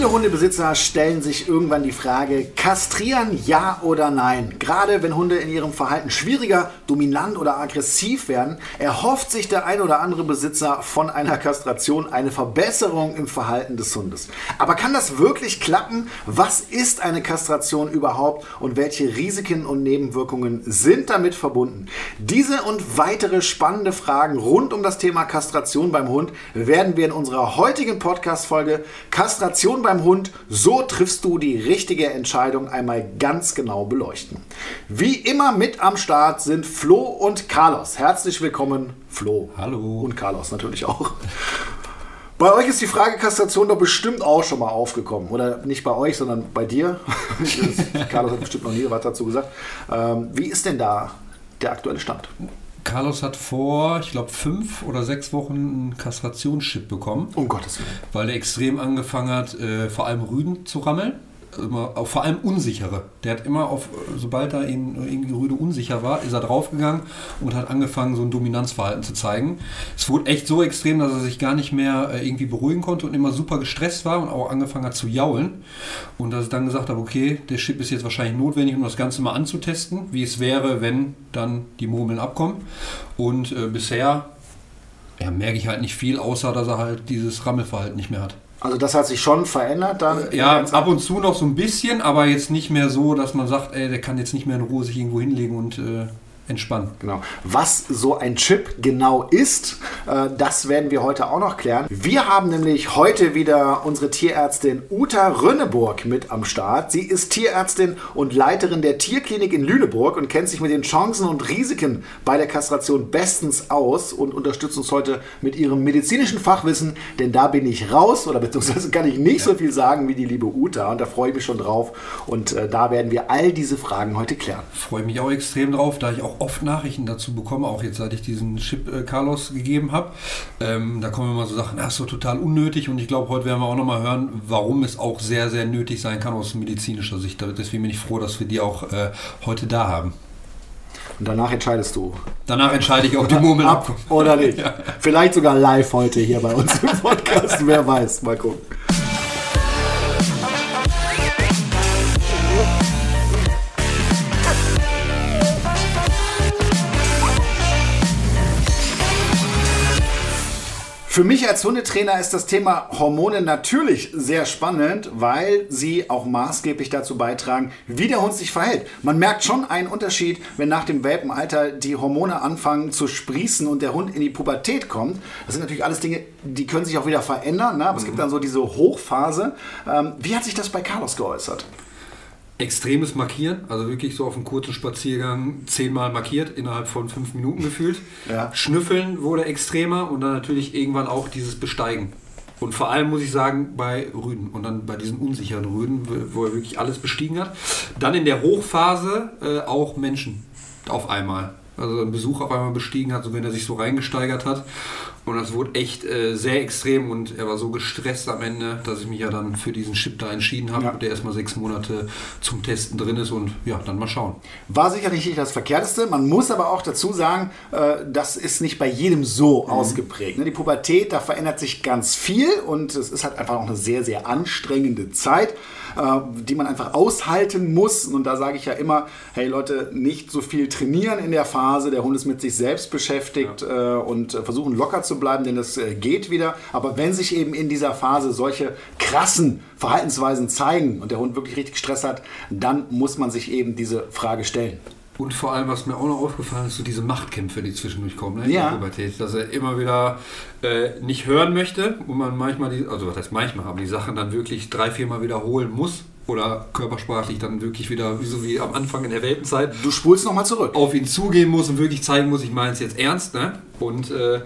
Viele Hundebesitzer stellen sich irgendwann die Frage, kastrieren ja oder nein? Gerade wenn Hunde in ihrem Verhalten schwieriger, dominant oder aggressiv werden, erhofft sich der ein oder andere Besitzer von einer Kastration eine Verbesserung im Verhalten des Hundes. Aber kann das wirklich klappen? Was ist eine Kastration überhaupt und welche Risiken und Nebenwirkungen sind damit verbunden? Diese und weitere spannende Fragen rund um das Thema Kastration beim Hund werden wir in unserer heutigen Podcast-Folge Kastration Kommunikation beim Hund, so triffst du die richtige Entscheidung einmal ganz genau beleuchten. Wie immer mit am Start sind Flo und Carlos. Herzlich willkommen, Flo. Hallo. Und Carlos natürlich auch. Bei euch ist die Frage Kastration doch bestimmt auch schon mal aufgekommen. Oder nicht bei euch, sondern bei dir. Carlos hat bestimmt noch nie was dazu gesagt. Ähm, wie ist denn da der aktuelle Stand? Carlos hat vor, ich glaube, fünf oder sechs Wochen einen Kastrationschip bekommen. Um Gottes Willen. Weil er extrem angefangen hat, äh, vor allem Rüden zu rammeln immer, auch vor allem unsichere. Der hat immer auf, sobald er in, irgendwie Rüde unsicher war, ist er draufgegangen und hat angefangen, so ein Dominanzverhalten zu zeigen. Es wurde echt so extrem, dass er sich gar nicht mehr äh, irgendwie beruhigen konnte und immer super gestresst war und auch angefangen hat zu jaulen. Und dass ich dann gesagt habe, okay, der Chip ist jetzt wahrscheinlich notwendig, um das Ganze mal anzutesten, wie es wäre, wenn dann die Murmeln abkommen. Und äh, bisher ja, merke ich halt nicht viel, außer dass er halt dieses Rammelverhalten nicht mehr hat. Also das hat sich schon verändert dann? Ja, ab und zu noch so ein bisschen, aber jetzt nicht mehr so, dass man sagt, ey, der kann jetzt nicht mehr in Ruhe sich irgendwo hinlegen und äh, entspannen. Genau. Was so ein Chip genau ist, äh, das werden wir heute auch noch klären. Wir haben nämlich heute wieder unsere Tierärztin Uta Rönneburg mit am Start. Sie ist Tierärztin und Leiterin der Tierklinik in Lüneburg und kennt sich mit den Chancen und Risiken bei der Kastration bestens aus und unterstützt uns heute mit ihrem medizinischen Fachwissen, denn da bin ich raus oder beziehungsweise kann ich nicht ja. so viel sagen wie die liebe Uta und da freue ich mich schon drauf und äh, da werden wir all diese Fragen heute klären. Freue mich auch extrem drauf, da ich auch oft Nachrichten dazu bekommen, auch jetzt seit ich diesen Chip äh, Carlos gegeben habe. Ähm, da kommen immer so Sachen, das ist so total unnötig und ich glaube, heute werden wir auch nochmal hören, warum es auch sehr, sehr nötig sein kann aus medizinischer Sicht. Deswegen bin ich froh, dass wir die auch äh, heute da haben. Und danach entscheidest du. Danach entscheide ich, ob die Murmel ab oder nicht. Ja. Vielleicht sogar live heute hier bei uns im Podcast. Wer weiß. Mal gucken. Für mich als Hundetrainer ist das Thema Hormone natürlich sehr spannend, weil sie auch maßgeblich dazu beitragen, wie der Hund sich verhält. Man merkt schon einen Unterschied, wenn nach dem Welpenalter die Hormone anfangen zu sprießen und der Hund in die Pubertät kommt. Das sind natürlich alles Dinge, die können sich auch wieder verändern, ne? aber es gibt mhm. dann so diese Hochphase. Ähm, wie hat sich das bei Carlos geäußert? Extremes Markieren, also wirklich so auf einem kurzen Spaziergang zehnmal markiert, innerhalb von fünf Minuten gefühlt. Ja. Schnüffeln wurde extremer und dann natürlich irgendwann auch dieses Besteigen. Und vor allem muss ich sagen, bei Rüden und dann bei diesen unsicheren Rüden, wo er wirklich alles bestiegen hat. Dann in der Hochphase äh, auch Menschen auf einmal. Also ein Besuch auf einmal bestiegen hat, so wenn er sich so reingesteigert hat. Und das wurde echt äh, sehr extrem und er war so gestresst am Ende, dass ich mich ja dann für diesen Chip da entschieden habe, ja. der erstmal sechs Monate zum Testen drin ist und ja, dann mal schauen. War sicherlich nicht das Verkehrteste. Man muss aber auch dazu sagen, äh, das ist nicht bei jedem so mhm. ausgeprägt. Ne? Die Pubertät, da verändert sich ganz viel und es ist halt einfach auch eine sehr, sehr anstrengende Zeit. Äh, die man einfach aushalten muss. Und da sage ich ja immer, hey Leute, nicht so viel trainieren in der Phase. Der Hund ist mit sich selbst beschäftigt ja. Äh, und äh, versuchen locker zu bleiben, denn das geht wieder. Aber wenn sich eben in dieser Phase solche krassen Verhaltensweisen zeigen und der Hund wirklich richtig Stress hat, dann muss man sich eben diese Frage stellen. Und vor allem, was mir auch noch aufgefallen ist, so diese Machtkämpfe, die zwischendurch kommen, ne? ja. dass er immer wieder äh, nicht hören möchte und man manchmal, die, also was heißt manchmal, aber die Sachen dann wirklich drei, viermal wiederholen muss oder körpersprachlich dann wirklich wieder, so wie am Anfang in der Weltenzeit. Du spulst nochmal zurück. Auf ihn zugehen muss und wirklich zeigen muss, ich meine es jetzt ernst. Ne? Und äh,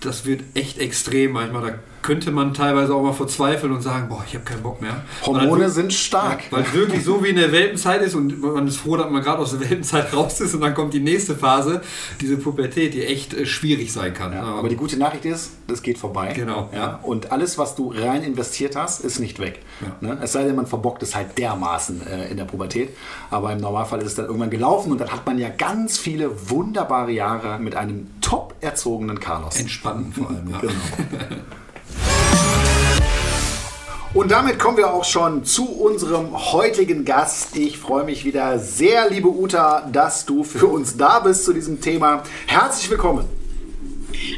das wird echt extrem manchmal. Da könnte man teilweise auch mal verzweifeln und sagen, boah, ich habe keinen Bock mehr. Hormone sind stark. Ja, weil es wirklich so wie in der Welpenzeit ist und man ist froh, dass man gerade aus der Welpenzeit raus ist und dann kommt die nächste Phase, diese Pubertät, die echt äh, schwierig sein kann. Ja, aber die gute Nachricht ist, das geht vorbei. Genau. Ja, und alles, was du rein investiert hast, ist nicht weg. Ne? Es sei denn, man verbockt es halt dermaßen äh, in der Pubertät. Aber im Normalfall ist es dann irgendwann gelaufen und dann hat man ja ganz viele wunderbare Jahre mit einem top erzogenen Carlos. Entspannen vor allem, ja. genau. Und damit kommen wir auch schon zu unserem heutigen Gast. Ich freue mich wieder sehr, liebe Uta, dass du für uns da bist zu diesem Thema. Herzlich willkommen.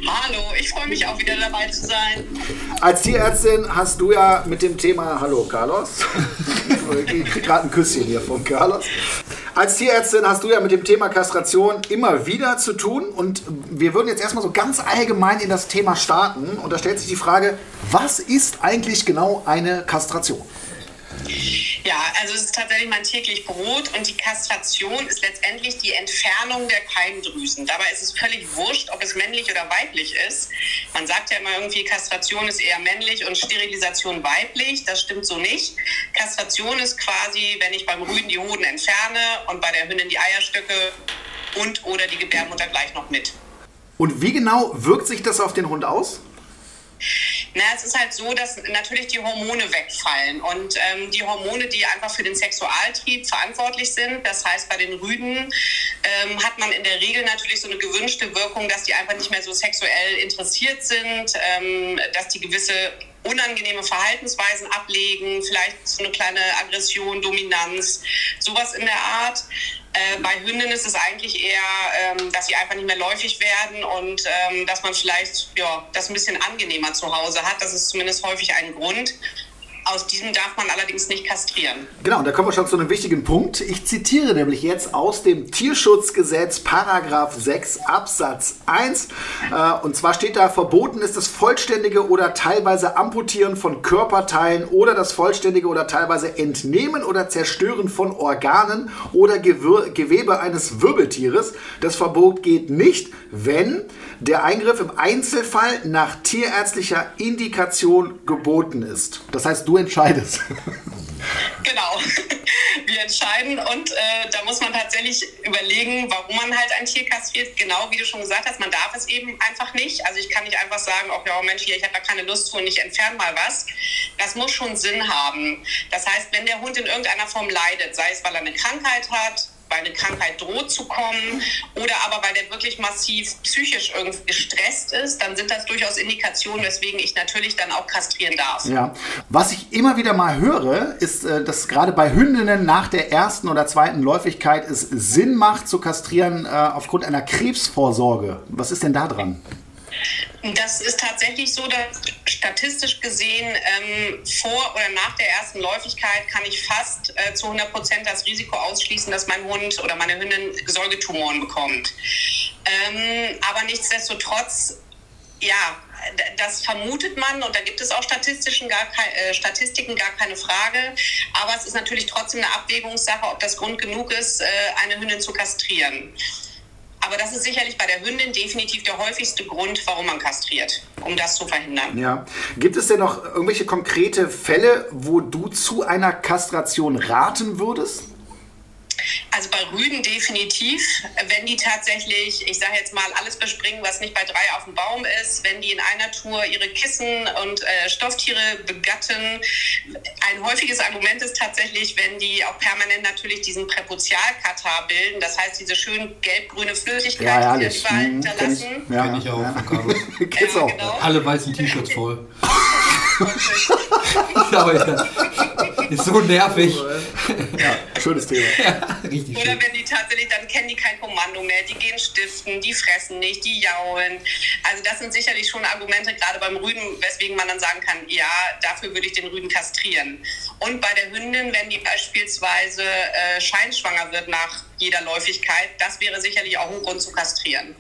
Hallo, ich freue mich auch wieder dabei zu sein. Als Tierärztin hast du ja mit dem Thema, hallo Carlos, ich kriege gerade ein Küsschen hier von Carlos. Als Tierärztin hast du ja mit dem Thema Kastration immer wieder zu tun und wir würden jetzt erstmal so ganz allgemein in das Thema starten und da stellt sich die Frage, was ist eigentlich genau eine Kastration? Ja, also es ist tatsächlich mein täglich Brot und die Kastration ist letztendlich die Entfernung der Keimdrüsen. Dabei ist es völlig wurscht, ob es männlich oder weiblich ist. Man sagt ja immer irgendwie, Kastration ist eher männlich und Sterilisation weiblich. Das stimmt so nicht. Kastration ist quasi, wenn ich beim Rüden die Hoden entferne und bei der Hündin die Eierstöcke und oder die Gebärmutter gleich noch mit. Und wie genau wirkt sich das auf den Hund aus? Na, es ist halt so, dass natürlich die Hormone wegfallen und ähm, die Hormone, die einfach für den Sexualtrieb verantwortlich sind. Das heißt, bei den Rüden ähm, hat man in der Regel natürlich so eine gewünschte Wirkung, dass die einfach nicht mehr so sexuell interessiert sind, ähm, dass die gewisse unangenehme Verhaltensweisen ablegen, vielleicht so eine kleine Aggression, Dominanz, sowas in der Art. Äh, bei Hündinnen ist es eigentlich eher, ähm, dass sie einfach nicht mehr läufig werden und ähm, dass man vielleicht ja, das ein bisschen angenehmer zu Hause hat. Das ist zumindest häufig ein Grund. Aus diesem darf man allerdings nicht kastrieren. Genau, und da kommen wir schon zu einem wichtigen Punkt. Ich zitiere nämlich jetzt aus dem Tierschutzgesetz, Paragraph 6 Absatz 1. Äh, und zwar steht da, verboten ist das vollständige oder teilweise Amputieren von Körperteilen oder das vollständige oder teilweise Entnehmen oder Zerstören von Organen oder Gewir Gewebe eines Wirbeltieres. Das Verbot geht nicht, wenn der Eingriff im Einzelfall nach tierärztlicher Indikation geboten ist. Das heißt, du entscheidest. Genau, wir entscheiden und äh, da muss man tatsächlich überlegen, warum man halt ein Tier kastriert. Genau wie du schon gesagt hast, man darf es eben einfach nicht. Also ich kann nicht einfach sagen, oh ja, Mensch, hier, ich habe da keine Lust zu und ich entferne mal was. Das muss schon Sinn haben. Das heißt, wenn der Hund in irgendeiner Form leidet, sei es, weil er eine Krankheit hat, weil eine Krankheit droht zu kommen oder aber weil der wirklich massiv psychisch irgendwie gestresst ist, dann sind das durchaus Indikationen, weswegen ich natürlich dann auch kastrieren darf. Ja, was ich immer wieder mal höre, ist, äh, dass gerade bei Hündinnen nach der ersten oder zweiten Läufigkeit es Sinn macht zu kastrieren äh, aufgrund einer Krebsvorsorge. Was ist denn da dran? Das ist tatsächlich so, dass statistisch gesehen ähm, vor oder nach der ersten Läufigkeit kann ich fast äh, zu 100 Prozent das Risiko ausschließen, dass mein Hund oder meine Hündin Säugetumoren bekommt. Ähm, aber nichtsdestotrotz, ja, das vermutet man und da gibt es auch statistischen gar äh, Statistiken, gar keine Frage. Aber es ist natürlich trotzdem eine Abwägungssache, ob das Grund genug ist, äh, eine Hündin zu kastrieren. Aber das ist sicherlich bei der Hündin definitiv der häufigste Grund, warum man kastriert, um das zu verhindern. Ja. Gibt es denn noch irgendwelche konkrete Fälle, wo du zu einer Kastration raten würdest? Also bei Rüden definitiv, wenn die tatsächlich, ich sage jetzt mal, alles bespringen, was nicht bei drei auf dem Baum ist, wenn die in einer Tour ihre Kissen und äh, Stofftiere begatten. Ein häufiges Argument ist tatsächlich, wenn die auch permanent natürlich diesen Präputialkatar bilden, das heißt diese schön gelb-grüne Flüssigkeit, ja, die sie hinterlassen. Ja, Kenn ich auch. Ja. ja, genau. Alle weißen T-Shirts voll. Aber ja, ist so nervig. Ja, schönes Thema. Ja, richtig Oder wenn die tatsächlich, dann kennen die kein Kommando mehr, die gehen stiften, die fressen nicht, die jaulen. Also das sind sicherlich schon Argumente, gerade beim Rüden, weswegen man dann sagen kann, ja, dafür würde ich den Rüden kastrieren. Und bei der Hündin, wenn die beispielsweise äh, scheinschwanger wird nach jeder Läufigkeit, das wäre sicherlich auch ein Grund zu kastrieren.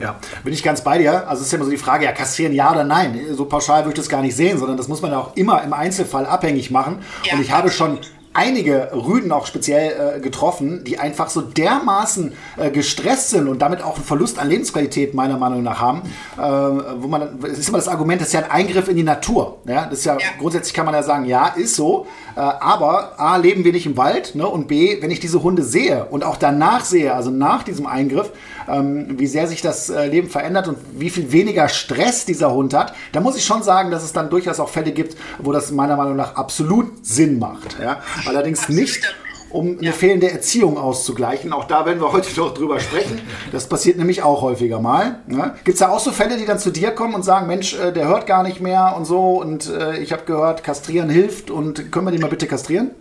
Ja, bin ich ganz bei dir. Also es ist ja immer so die Frage, ja, kastrieren ja oder nein. So pauschal würde ich das gar nicht sehen, sondern das muss man ja auch immer im Einzelfall abhängig machen. Ja, und ich habe schon einige Rüden auch speziell äh, getroffen, die einfach so dermaßen äh, gestresst sind und damit auch einen Verlust an Lebensqualität meiner Meinung nach haben, äh, wo man, es ist immer das Argument, das ist ja ein Eingriff in die Natur. Ja? Das ist ja, ja. grundsätzlich kann man ja sagen, ja, ist so, äh, aber A, leben wir nicht im Wald ne? und B, wenn ich diese Hunde sehe und auch danach sehe, also nach diesem Eingriff, ähm, wie sehr sich das äh, Leben verändert und wie viel weniger Stress dieser Hund hat, da muss ich schon sagen, dass es dann durchaus auch Fälle gibt, wo das meiner Meinung nach absolut Sinn macht. Ja? Allerdings Absolut. nicht um eine ja. fehlende Erziehung auszugleichen. Auch da werden wir heute noch drüber sprechen. Das passiert nämlich auch häufiger mal. Ne? Gibt es da auch so Fälle, die dann zu dir kommen und sagen, Mensch, äh, der hört gar nicht mehr und so und äh, ich habe gehört, kastrieren hilft und können wir den mal bitte kastrieren?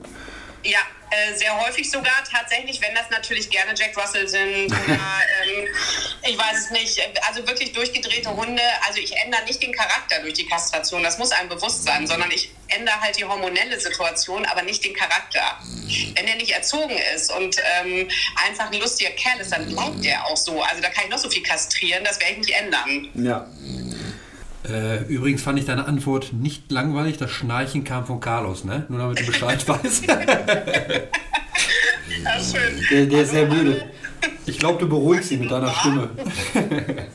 Ja, äh, sehr häufig sogar tatsächlich, wenn das natürlich gerne Jack Russell sind oder ähm, ich weiß es nicht, also wirklich durchgedrehte Hunde. Also ich ändere nicht den Charakter durch die Kastration, das muss einem bewusst sein, sondern ich ändere halt die hormonelle Situation, aber nicht den Charakter. Wenn er nicht erzogen ist und ähm, einfach ein lustiger Kerl ist, dann bleibt der auch so. Also da kann ich noch so viel kastrieren, das werde ich nicht ändern. Ja. Äh, übrigens fand ich deine Antwort nicht langweilig. Das Schnarchen kam von Carlos, ne? Nur damit du Bescheid weißt. Der, der ist sehr müde. Ich glaube, du beruhigst ihn mit deiner Stimme.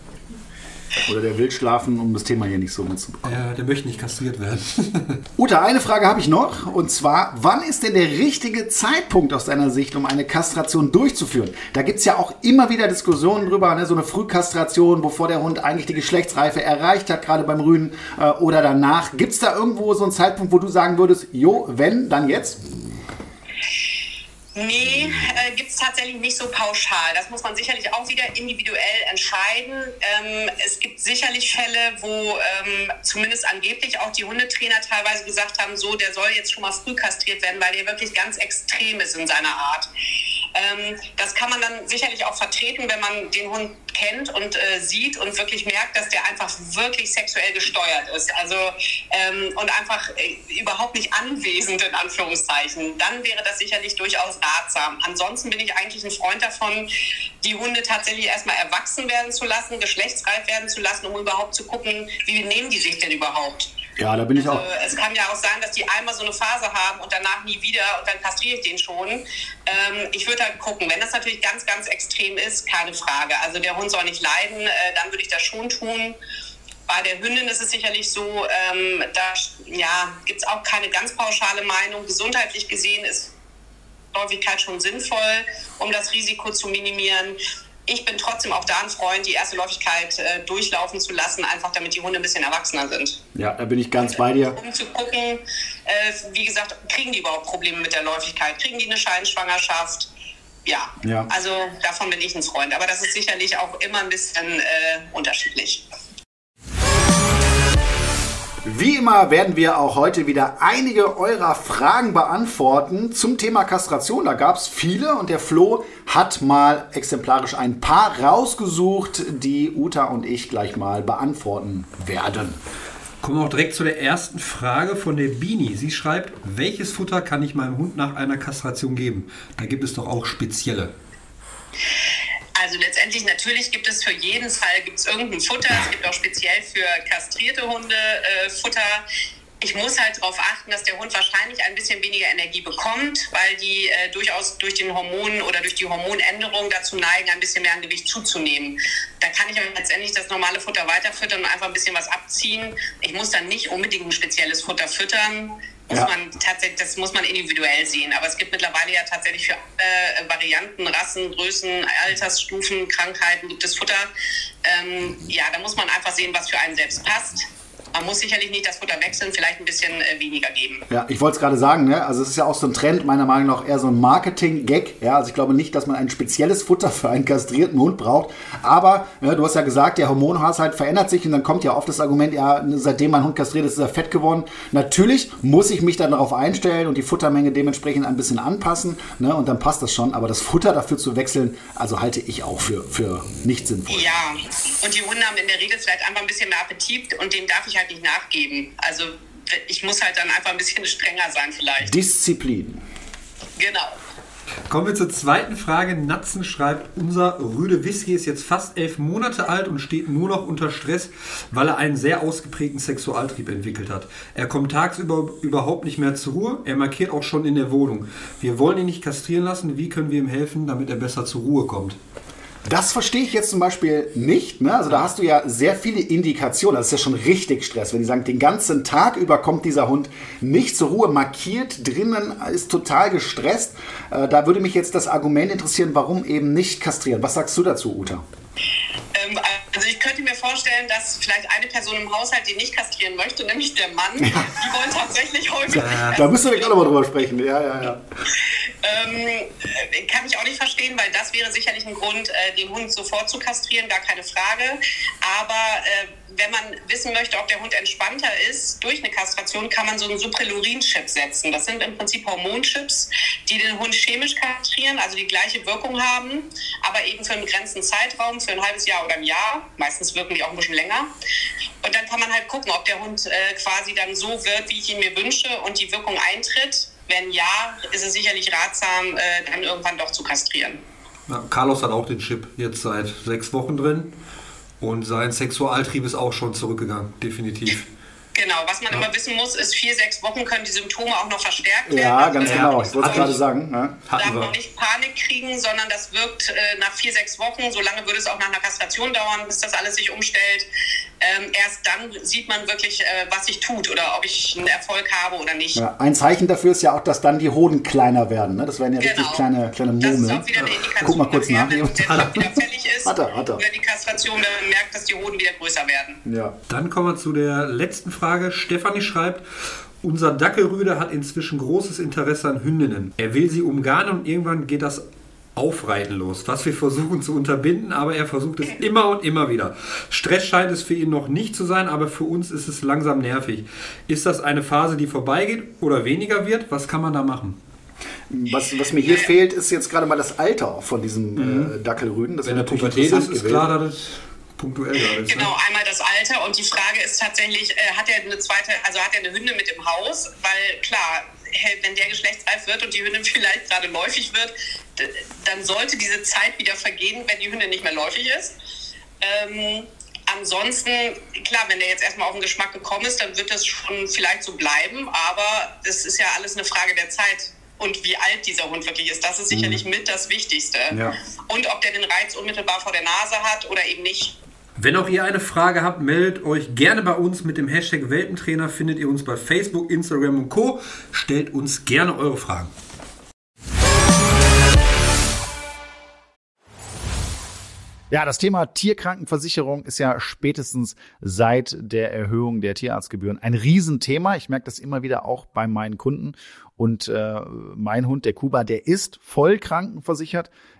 Oder der will schlafen, um das Thema hier nicht so mitzubekommen. Ja, der möchte nicht kastriert werden. Uta, eine Frage habe ich noch. Und zwar, wann ist denn der richtige Zeitpunkt aus deiner Sicht, um eine Kastration durchzuführen? Da gibt es ja auch immer wieder Diskussionen drüber, ne? so eine Frühkastration, bevor der Hund eigentlich die Geschlechtsreife erreicht hat, gerade beim Rüden äh, oder danach. Gibt es da irgendwo so einen Zeitpunkt, wo du sagen würdest, jo, wenn, dann jetzt? Nee, äh, gibt es tatsächlich nicht so pauschal. Das muss man sicherlich auch wieder individuell entscheiden. Ähm, es gibt sicherlich Fälle, wo ähm, zumindest angeblich auch die Hundetrainer teilweise gesagt haben, so, der soll jetzt schon mal früh kastriert werden, weil der wirklich ganz extrem ist in seiner Art. Ähm, das kann man dann sicherlich auch vertreten, wenn man den Hund kennt und äh, sieht und wirklich merkt, dass der einfach wirklich sexuell gesteuert ist. Also ähm, und einfach äh, überhaupt nicht anwesend in Anführungszeichen. Dann wäre das sicherlich durchaus ratsam. Ansonsten bin ich eigentlich ein Freund davon, die Hunde tatsächlich erstmal erwachsen werden zu lassen, geschlechtsreif werden zu lassen, um überhaupt zu gucken, wie nehmen die sich denn überhaupt. Ja, da bin ich also, auch. Es kann ja auch sein, dass die einmal so eine Phase haben und danach nie wieder und dann kastriere ich den schon. Ähm, ich würde halt gucken, wenn das natürlich ganz, ganz extrem ist, keine Frage. Also der Hund soll nicht leiden, äh, dann würde ich das schon tun. Bei der Hündin ist es sicherlich so, ähm, da ja, gibt es auch keine ganz pauschale Meinung. Gesundheitlich gesehen ist Häufigkeit schon sinnvoll, um das Risiko zu minimieren ich bin trotzdem auch da ein Freund, die erste Läufigkeit äh, durchlaufen zu lassen, einfach damit die Hunde ein bisschen erwachsener sind. Ja, da bin ich ganz bei dir. Um zu gucken, äh, wie gesagt, kriegen die überhaupt Probleme mit der Läufigkeit? Kriegen die eine Scheinschwangerschaft? Ja, ja. also davon bin ich ein Freund. Aber das ist sicherlich auch immer ein bisschen äh, unterschiedlich. Wie immer werden wir auch heute wieder einige eurer Fragen beantworten zum Thema Kastration. Da gab es viele und der Flo hat mal exemplarisch ein paar rausgesucht, die Uta und ich gleich mal beantworten werden. Kommen wir auch direkt zu der ersten Frage von der Bini. Sie schreibt, welches Futter kann ich meinem Hund nach einer Kastration geben? Da gibt es doch auch spezielle. Also letztendlich natürlich gibt es für jeden Fall gibt's irgendein Futter. Es gibt auch speziell für kastrierte Hunde äh, Futter. Ich muss halt darauf achten, dass der Hund wahrscheinlich ein bisschen weniger Energie bekommt, weil die äh, durchaus durch den Hormonen oder durch die Hormonänderung dazu neigen, ein bisschen mehr an Gewicht zuzunehmen. Da kann ich aber letztendlich das normale Futter weiterfüttern und einfach ein bisschen was abziehen. Ich muss dann nicht unbedingt ein spezielles Futter füttern muss ja. man tatsächlich, das muss man individuell sehen. Aber es gibt mittlerweile ja tatsächlich für alle Varianten, Rassen, Größen, Altersstufen, Krankheiten gibt es Futter. Ähm, ja, da muss man einfach sehen, was für einen selbst passt. Man muss sicherlich nicht das Futter wechseln, vielleicht ein bisschen äh, weniger geben. Ja, ich wollte es gerade sagen, ne? also es ist ja auch so ein Trend, meiner Meinung nach eher so ein Marketing-Gag. Ja? Also ich glaube nicht, dass man ein spezielles Futter für einen kastrierten Hund braucht. Aber ja, du hast ja gesagt, der Hormonhaushalt verändert sich und dann kommt ja oft das Argument, ja, seitdem mein Hund kastriert ist, ist er fett geworden. Natürlich muss ich mich dann darauf einstellen und die Futtermenge dementsprechend ein bisschen anpassen ne? und dann passt das schon. Aber das Futter dafür zu wechseln, also halte ich auch für, für nicht sinnvoll. Ja, und die Hunde haben in der Regel vielleicht einfach ein bisschen mehr Appetit und den darf ich halt halt nicht nachgeben. Also ich muss halt dann einfach ein bisschen strenger sein vielleicht. Disziplin. Genau. Kommen wir zur zweiten Frage. Natzen schreibt, unser Rüde Whisky ist jetzt fast elf Monate alt und steht nur noch unter Stress, weil er einen sehr ausgeprägten Sexualtrieb entwickelt hat. Er kommt tagsüber überhaupt nicht mehr zur Ruhe. Er markiert auch schon in der Wohnung. Wir wollen ihn nicht kastrieren lassen. Wie können wir ihm helfen, damit er besser zur Ruhe kommt? Das verstehe ich jetzt zum Beispiel nicht. Ne? Also da hast du ja sehr viele Indikationen. Das ist ja schon richtig Stress. Wenn die sagen, den ganzen Tag über kommt dieser Hund nicht zur Ruhe, markiert drinnen, ist total gestresst. Äh, da würde mich jetzt das Argument interessieren, warum eben nicht kastrieren. Was sagst du dazu, Uta? Ähm, also ich könnte mir vorstellen, dass vielleicht eine Person im Haushalt die nicht kastrieren möchte, nämlich der Mann. Die wollen tatsächlich häufig. Ja, da müssen wir gleich nochmal drüber sprechen. Ja, ja, ja. Ähm, kann ich auch nicht verstehen, weil das wäre sicherlich ein Grund, äh, den Hund sofort zu kastrieren, gar keine Frage. Aber äh, wenn man wissen möchte, ob der Hund entspannter ist durch eine Kastration, kann man so einen Suprelurin-Chip setzen. Das sind im Prinzip Hormonchips, die den Hund chemisch kastrieren, also die gleiche Wirkung haben, aber eben für einen begrenzten Zeitraum, für ein halbes Jahr oder ein Jahr. Meistens wirken die auch ein bisschen länger. Und dann kann man halt gucken, ob der Hund äh, quasi dann so wird, wie ich ihn mir wünsche und die Wirkung eintritt. Wenn ja, ist es sicherlich ratsam, äh, dann irgendwann doch zu kastrieren. Ja, Carlos hat auch den Chip jetzt seit sechs Wochen drin. Und sein Sexualtrieb ist auch schon zurückgegangen, definitiv. Genau, was man ja. immer wissen muss, ist, vier, sechs Wochen können die Symptome auch noch verstärkt werden. Ja, ganz also, genau. Ich wollte es gerade sagen. Ja. Darf man nicht Panik kriegen, sondern das wirkt äh, nach vier, sechs Wochen. So lange würde es auch nach einer Kastration dauern, bis das alles sich umstellt ähm, erst dann sieht man wirklich, äh, was sich tut oder ob ich einen Erfolg habe oder nicht. Ja, ein Zeichen dafür ist ja auch, dass dann die Hoden kleiner werden. Ne? Das werden ja genau. richtig kleine, kleine Murmeln. Das ist auch wieder eine Indikation. Guck mal kurz nach. Wenn der wieder fällig ist hat er, hat er. die Kastration dann merkt, dass die Hoden wieder größer werden. Ja. Dann kommen wir zu der letzten Frage. Stefanie schreibt, unser Dackelrüde hat inzwischen großes Interesse an Hündinnen. Er will sie umgarnen und irgendwann geht das Aufreiten los, was wir versuchen zu unterbinden, aber er versucht es immer und immer wieder. Stress scheint es für ihn noch nicht zu sein, aber für uns ist es langsam nervig. Ist das eine Phase, die vorbeigeht oder weniger wird? Was kann man da machen? Was, was mir hier fehlt, ist jetzt gerade mal das Alter von diesem mhm. äh, Dackelrüden. Das Wenn der Pubertät ist, ist klar, dass punktuell da ist. Genau, ne? einmal das Alter und die Frage ist tatsächlich, äh, hat er eine zweite, also hat er eine Hünde mit im Haus? Weil klar, wenn der geschlechtsreif wird und die Hündin vielleicht gerade läufig wird, dann sollte diese Zeit wieder vergehen, wenn die Hündin nicht mehr läufig ist. Ähm, ansonsten, klar, wenn der jetzt erstmal auf den Geschmack gekommen ist, dann wird das schon vielleicht so bleiben, aber das ist ja alles eine Frage der Zeit und wie alt dieser Hund wirklich ist. Das ist sicherlich mhm. mit das Wichtigste. Ja. Und ob der den Reiz unmittelbar vor der Nase hat oder eben nicht. Wenn auch ihr eine Frage habt, meldet euch gerne bei uns mit dem Hashtag Welpentrainer. Findet ihr uns bei Facebook, Instagram und Co. Stellt uns gerne eure Fragen. Ja, das Thema Tierkrankenversicherung ist ja spätestens seit der Erhöhung der Tierarztgebühren ein Riesenthema. Ich merke das immer wieder auch bei meinen Kunden. Und äh, mein Hund, der Kuba, der ist voll krankenversichert.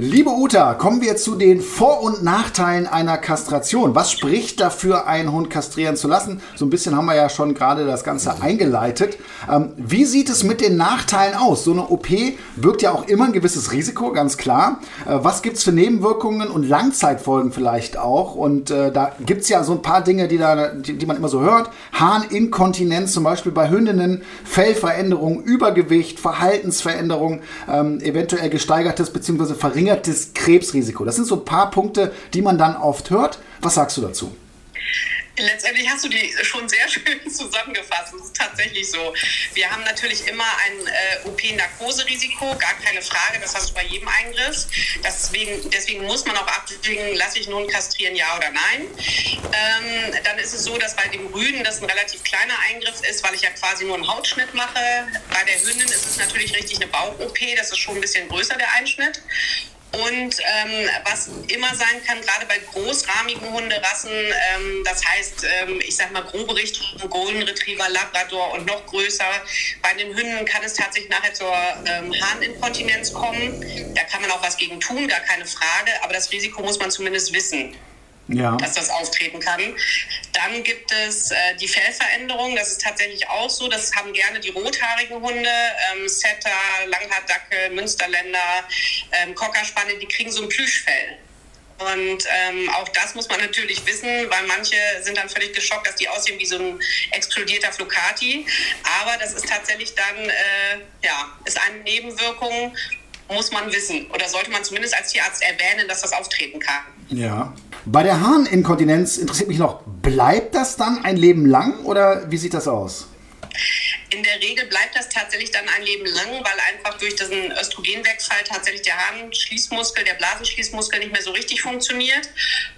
Liebe Uta, kommen wir zu den Vor- und Nachteilen einer Kastration. Was spricht dafür, einen Hund kastrieren zu lassen? So ein bisschen haben wir ja schon gerade das Ganze eingeleitet. Ähm, wie sieht es mit den Nachteilen aus? So eine OP birgt ja auch immer ein gewisses Risiko, ganz klar. Äh, was gibt es für Nebenwirkungen und Langzeitfolgen vielleicht auch? Und äh, da gibt es ja so ein paar Dinge, die, da, die, die man immer so hört. Harninkontinenz zum Beispiel bei Hündinnen, Fellveränderung, Übergewicht, Verhaltensveränderung, ähm, eventuell gesteigertes bzw. verringertes verringertes Krebsrisiko. Das sind so ein paar Punkte, die man dann oft hört. Was sagst du dazu? Letztendlich hast du die schon sehr schön zusammengefasst. Es ist tatsächlich so. Wir haben natürlich immer ein äh, OP-Narkoserisiko, gar keine Frage. Das hast du bei jedem Eingriff. Deswegen, deswegen muss man auch abwägen, lasse ich nun kastrieren, ja oder nein. Ähm, dann ist es so, dass bei dem Rüden das ein relativ kleiner Eingriff ist, weil ich ja quasi nur einen Hautschnitt mache. Bei der Hündin ist es natürlich richtig eine Bauch-OP. Das ist schon ein bisschen größer, der Einschnitt. Und ähm, was immer sein kann, gerade bei großrahmigen Hunderassen, ähm, das heißt, ähm, ich sag mal grobe Richtung Golden Retriever, Labrador und noch größer. Bei den Hünden kann es tatsächlich nachher zur ähm, Harninkontinenz kommen. Da kann man auch was gegen tun, gar keine Frage. Aber das Risiko muss man zumindest wissen ja. dass das auftreten kann. Dann gibt es äh, die Fellveränderung. Das ist tatsächlich auch so. Das haben gerne die rothaarigen Hunde, ähm, Setter, Langhaardackel, Münsterländer, ähm, Cockerspanne, die kriegen so ein Plüschfell. Und ähm, auch das muss man natürlich wissen, weil manche sind dann völlig geschockt, dass die aussehen wie so ein explodierter Flocati. Aber das ist tatsächlich dann, äh, ja, ist eine Nebenwirkung, muss man wissen. Oder sollte man zumindest als Tierarzt erwähnen, dass das auftreten kann. Ja. Bei der Harninkontinenz interessiert mich noch, bleibt das dann ein Leben lang oder wie sieht das aus? In der Regel bleibt das tatsächlich dann ein Leben lang, weil einfach durch diesen Östrogenwegfall tatsächlich der Harnschließmuskel, der Blasenschließmuskel nicht mehr so richtig funktioniert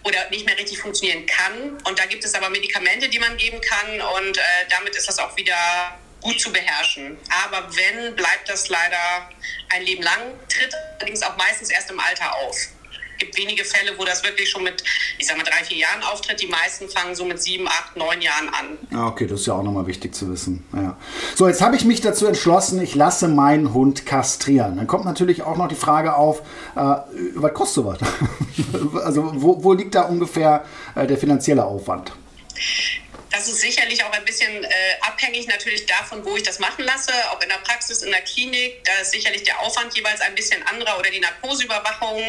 oder nicht mehr richtig funktionieren kann. Und da gibt es aber Medikamente, die man geben kann und äh, damit ist das auch wieder gut zu beherrschen. Aber wenn, bleibt das leider ein Leben lang, tritt allerdings auch meistens erst im Alter auf gibt wenige Fälle, wo das wirklich schon mit, ich sag mal, drei, vier Jahren auftritt. Die meisten fangen so mit sieben, acht, neun Jahren an. Ah, okay, das ist ja auch nochmal wichtig zu wissen. Ja. So, jetzt habe ich mich dazu entschlossen, ich lasse meinen Hund kastrieren. Dann kommt natürlich auch noch die Frage auf, äh, was kostet sowas? also wo, wo, liegt da ungefähr äh, der finanzielle Aufwand? Das ist sicherlich auch ein bisschen äh, abhängig natürlich davon, wo ich das machen lasse, ob in der Praxis, in der Klinik. Da ist sicherlich der Aufwand jeweils ein bisschen anderer oder die Narkoseüberwachung,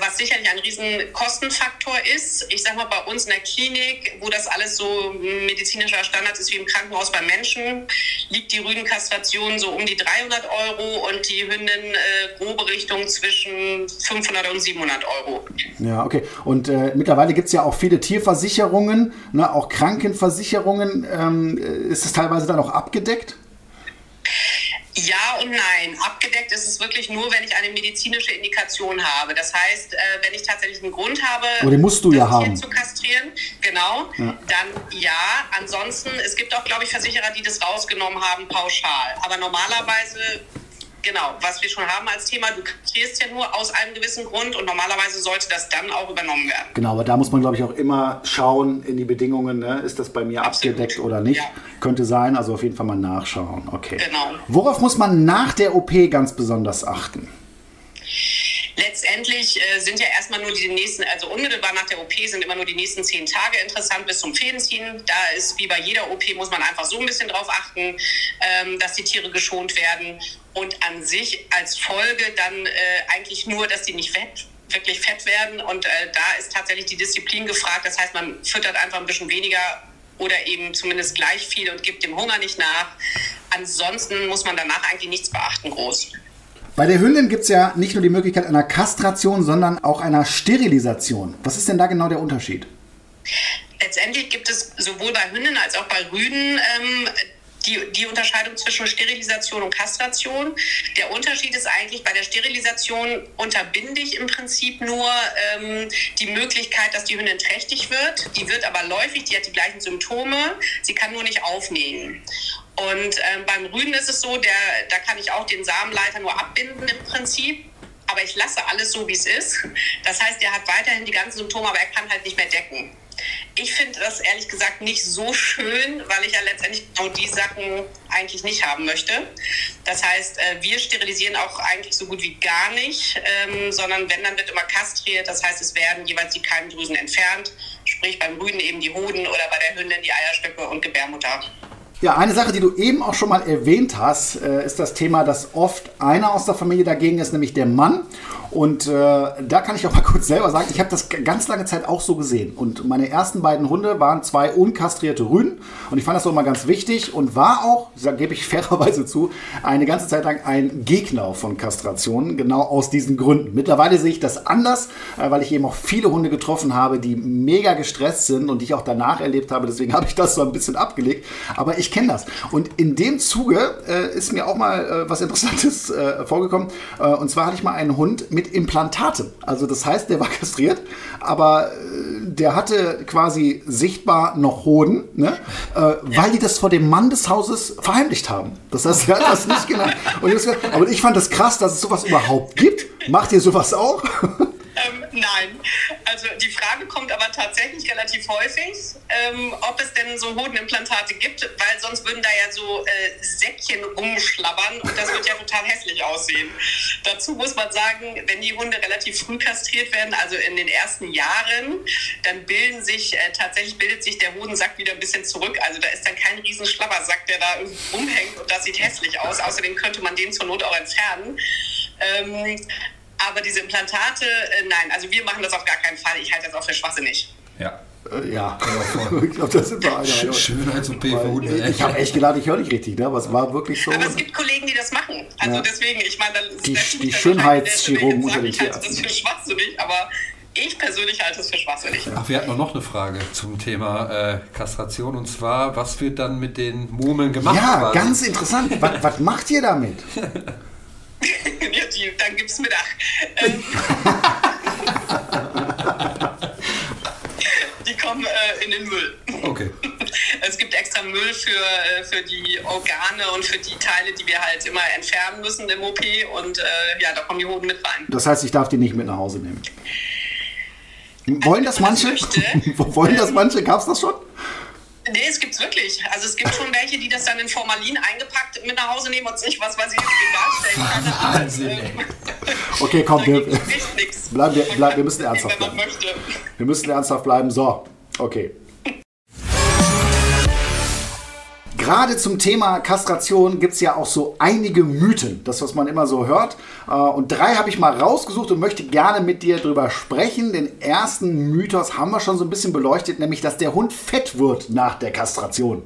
was sicherlich ein riesen Kostenfaktor ist. Ich sage mal, bei uns in der Klinik, wo das alles so medizinischer Standard ist wie im Krankenhaus bei Menschen, liegt die Rüdenkastration so um die 300 Euro und die Hündin äh, grobe Richtung zwischen 500 und 700 Euro. Ja, okay. Und äh, mittlerweile gibt es ja auch viele Tierversicherungen, ne, auch Krankenversicherungen. Versicherungen, ähm, ist es teilweise dann auch abgedeckt? Ja und nein. Abgedeckt ist es wirklich nur, wenn ich eine medizinische Indikation habe. Das heißt, äh, wenn ich tatsächlich einen Grund habe, Aber den musst du ja haben. zu kastrieren, genau, ja. dann ja. Ansonsten, es gibt auch, glaube ich, Versicherer, die das rausgenommen haben, pauschal. Aber normalerweise Genau, was wir schon haben als Thema, du kastrierst ja nur aus einem gewissen Grund und normalerweise sollte das dann auch übernommen werden. Genau, aber da muss man, glaube ich, auch immer schauen in die Bedingungen, ne? ist das bei mir Absolut. abgedeckt oder nicht. Ja. Könnte sein, also auf jeden Fall mal nachschauen. Okay. Genau. Worauf muss man nach der OP ganz besonders achten? Letztendlich äh, sind ja erstmal nur die nächsten, also unmittelbar nach der OP sind immer nur die nächsten zehn Tage interessant bis zum Fädenziehen. Da ist wie bei jeder OP muss man einfach so ein bisschen drauf achten, ähm, dass die Tiere geschont werden und an sich als Folge dann äh, eigentlich nur, dass die nicht fett wirklich fett werden und äh, da ist tatsächlich die Disziplin gefragt. Das heißt, man füttert einfach ein bisschen weniger oder eben zumindest gleich viel und gibt dem Hunger nicht nach. Ansonsten muss man danach eigentlich nichts beachten groß. Bei der Hündin gibt es ja nicht nur die Möglichkeit einer Kastration, sondern auch einer Sterilisation. Was ist denn da genau der Unterschied? Letztendlich gibt es sowohl bei Hündinnen als auch bei Rüden ähm, die, die Unterscheidung zwischen Sterilisation und Kastration. Der Unterschied ist eigentlich, bei der Sterilisation unterbinde ich im Prinzip nur ähm, die Möglichkeit, dass die Hündin trächtig wird. Die wird aber läufig, die hat die gleichen Symptome, sie kann nur nicht aufnehmen. Und ähm, beim Rüden ist es so, der, da kann ich auch den Samenleiter nur abbinden im Prinzip. Aber ich lasse alles so, wie es ist. Das heißt, er hat weiterhin die ganzen Symptome, aber er kann halt nicht mehr decken. Ich finde das ehrlich gesagt nicht so schön, weil ich ja letztendlich genau die Sachen eigentlich nicht haben möchte. Das heißt, äh, wir sterilisieren auch eigentlich so gut wie gar nicht, ähm, sondern wenn, dann wird immer kastriert. Das heißt, es werden jeweils die Keimdrüsen entfernt, sprich beim Rüden eben die Hoden oder bei der Hündin die Eierstöcke und Gebärmutter. Ja, eine Sache, die du eben auch schon mal erwähnt hast, äh, ist das Thema, dass oft einer aus der Familie dagegen ist, nämlich der Mann. Und äh, da kann ich auch mal kurz selber sagen, ich habe das ganz lange Zeit auch so gesehen. Und meine ersten beiden Hunde waren zwei unkastrierte Rüden. Und ich fand das auch mal ganz wichtig und war auch, da gebe ich fairerweise zu, eine ganze Zeit lang ein Gegner von Kastrationen, genau aus diesen Gründen. Mittlerweile sehe ich das anders, äh, weil ich eben auch viele Hunde getroffen habe, die mega gestresst sind und die ich auch danach erlebt habe. Deswegen habe ich das so ein bisschen abgelegt. Aber ich kenne das. Und in dem Zuge äh, ist mir auch mal äh, was Interessantes äh, vorgekommen. Äh, und zwar hatte ich mal einen Hund mit Implantaten. Also das heißt, der war kastriert, aber äh, der hatte quasi sichtbar noch Hoden, ne? weil die das vor dem Mann des Hauses verheimlicht haben. Das heißt, er hat das nicht genannt. aber ich fand das krass, dass es sowas überhaupt gibt. Macht ihr sowas auch? Nein. Also die Frage kommt aber tatsächlich relativ häufig, ähm, ob es denn so Hodenimplantate gibt, weil sonst würden da ja so äh, Säckchen rumschlabbern und das wird ja total hässlich aussehen. Dazu muss man sagen, wenn die Hunde relativ früh kastriert werden, also in den ersten Jahren, dann bilden sich, äh, tatsächlich bildet sich der Hodensack wieder ein bisschen zurück. Also da ist dann kein riesen Schlabbersack, der da rumhängt und das sieht hässlich aus. Außerdem könnte man den zur Not auch entfernen. Ähm, aber diese Implantate, äh, nein, also wir machen das auf gar keinen Fall. Ich halte das auch für schwachsinnig. Ja. Äh, ja, ich glaube, das sind wir einer. Sch Schönheits-OP für Hunde. Ich habe echt gedacht, ich höre nicht richtig, ne? aber es war wirklich so. Aber es gibt Kollegen, die das machen. Also ja. deswegen, ich meine, die, die Schönheitschirurgen unter den Ich halte das für schwachsinnig, aber ich persönlich halte es für schwachsinnig. Ach, wir hatten noch eine Frage zum Thema äh, Kastration und zwar, was wird dann mit den Murmeln gemacht? Ja, quasi? ganz interessant. was, was macht ihr damit? die, dann gibt's Mittag. Ähm, die kommen äh, in den Müll. Okay. Es gibt extra Müll für, äh, für die Organe und für die Teile, die wir halt immer entfernen müssen im OP. Und äh, ja, da kommen die Hoden mit rein. Das heißt, ich darf die nicht mit nach Hause nehmen. Wollen also, das manche? Möchte, Wollen das manche? Gab es das schon? Nee, es gibt's wirklich. Also es gibt schon welche, die das dann in Formalin eingepackt mit nach Hause nehmen und sich, was weiß ich, ins Regal stellen können. Okay, komm, wir, bleib, wir, bleib, wir müssen ernsthaft bleiben. Wir müssen ernsthaft bleiben. So, okay. Gerade zum Thema Kastration gibt es ja auch so einige Mythen, das, was man immer so hört. Äh, und drei habe ich mal rausgesucht und möchte gerne mit dir drüber sprechen. Den ersten Mythos haben wir schon so ein bisschen beleuchtet, nämlich, dass der Hund fett wird nach der Kastration.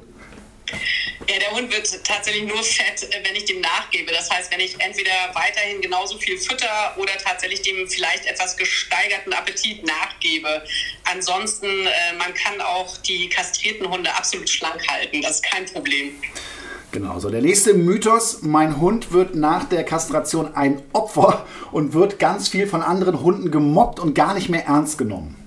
Ja, der Hund wird tatsächlich nur fett, äh, wenn ich dem nachgebe. Das heißt, wenn ich entweder weiterhin genauso viel fütter oder tatsächlich dem vielleicht etwas gesteigerten Appetit nachgebe. Ansonsten, äh, man kann auch die kastrierten Hunde absolut schlank halten. Das ist kein Problem. Genau, so der nächste Mythos, mein Hund wird nach der Kastration ein Opfer und wird ganz viel von anderen Hunden gemobbt und gar nicht mehr ernst genommen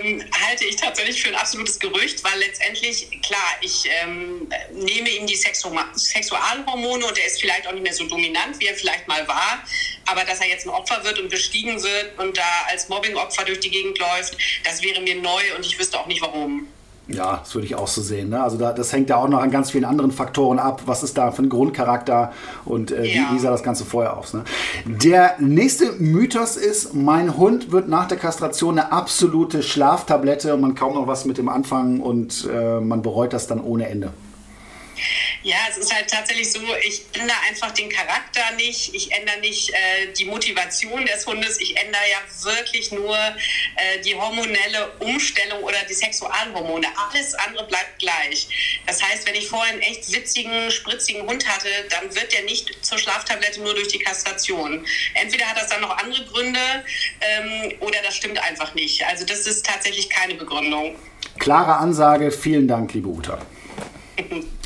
ähm, halte ich tatsächlich für ein absolutes Gerücht, weil letztendlich, klar, ich ähm, nehme ihm die Sexu Sexualhormone und er ist vielleicht auch nicht mehr so dominant, wie er vielleicht mal war, aber dass er jetzt ein Opfer wird und bestiegen wird und da als Mobbingopfer durch die Gegend läuft, das wäre mir neu und ich wüsste auch nicht warum. Ja, das würde ich auch so sehen. Ne? Also da, das hängt ja auch noch an ganz vielen anderen Faktoren ab. Was ist da für ein Grundcharakter und äh, ja. wie, wie, sah das Ganze vorher aus? Ne? Der nächste Mythos ist, mein Hund wird nach der Kastration eine absolute Schlaftablette und man kaum noch was mit dem anfangen und äh, man bereut das dann ohne Ende. Ja, es ist halt tatsächlich so, ich ändere einfach den Charakter nicht, ich ändere nicht äh, die Motivation des Hundes, ich ändere ja wirklich nur äh, die hormonelle Umstellung oder die Sexualhormone. Alles andere bleibt gleich. Das heißt, wenn ich vorher einen echt witzigen, spritzigen Hund hatte, dann wird der nicht zur Schlaftablette nur durch die Kastration. Entweder hat das dann noch andere Gründe ähm, oder das stimmt einfach nicht. Also das ist tatsächlich keine Begründung. Klare Ansage, vielen Dank, liebe Uta.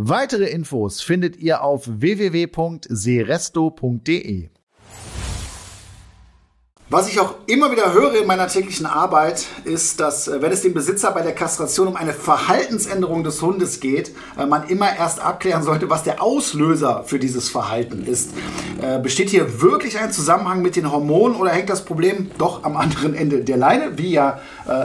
Weitere Infos findet ihr auf www.seresto.de. Was ich auch immer wieder höre in meiner täglichen Arbeit, ist, dass äh, wenn es dem Besitzer bei der Kastration um eine Verhaltensänderung des Hundes geht, äh, man immer erst abklären sollte, was der Auslöser für dieses Verhalten ist. Äh, besteht hier wirklich ein Zusammenhang mit den Hormonen oder hängt das Problem doch am anderen Ende der Leine, wie ja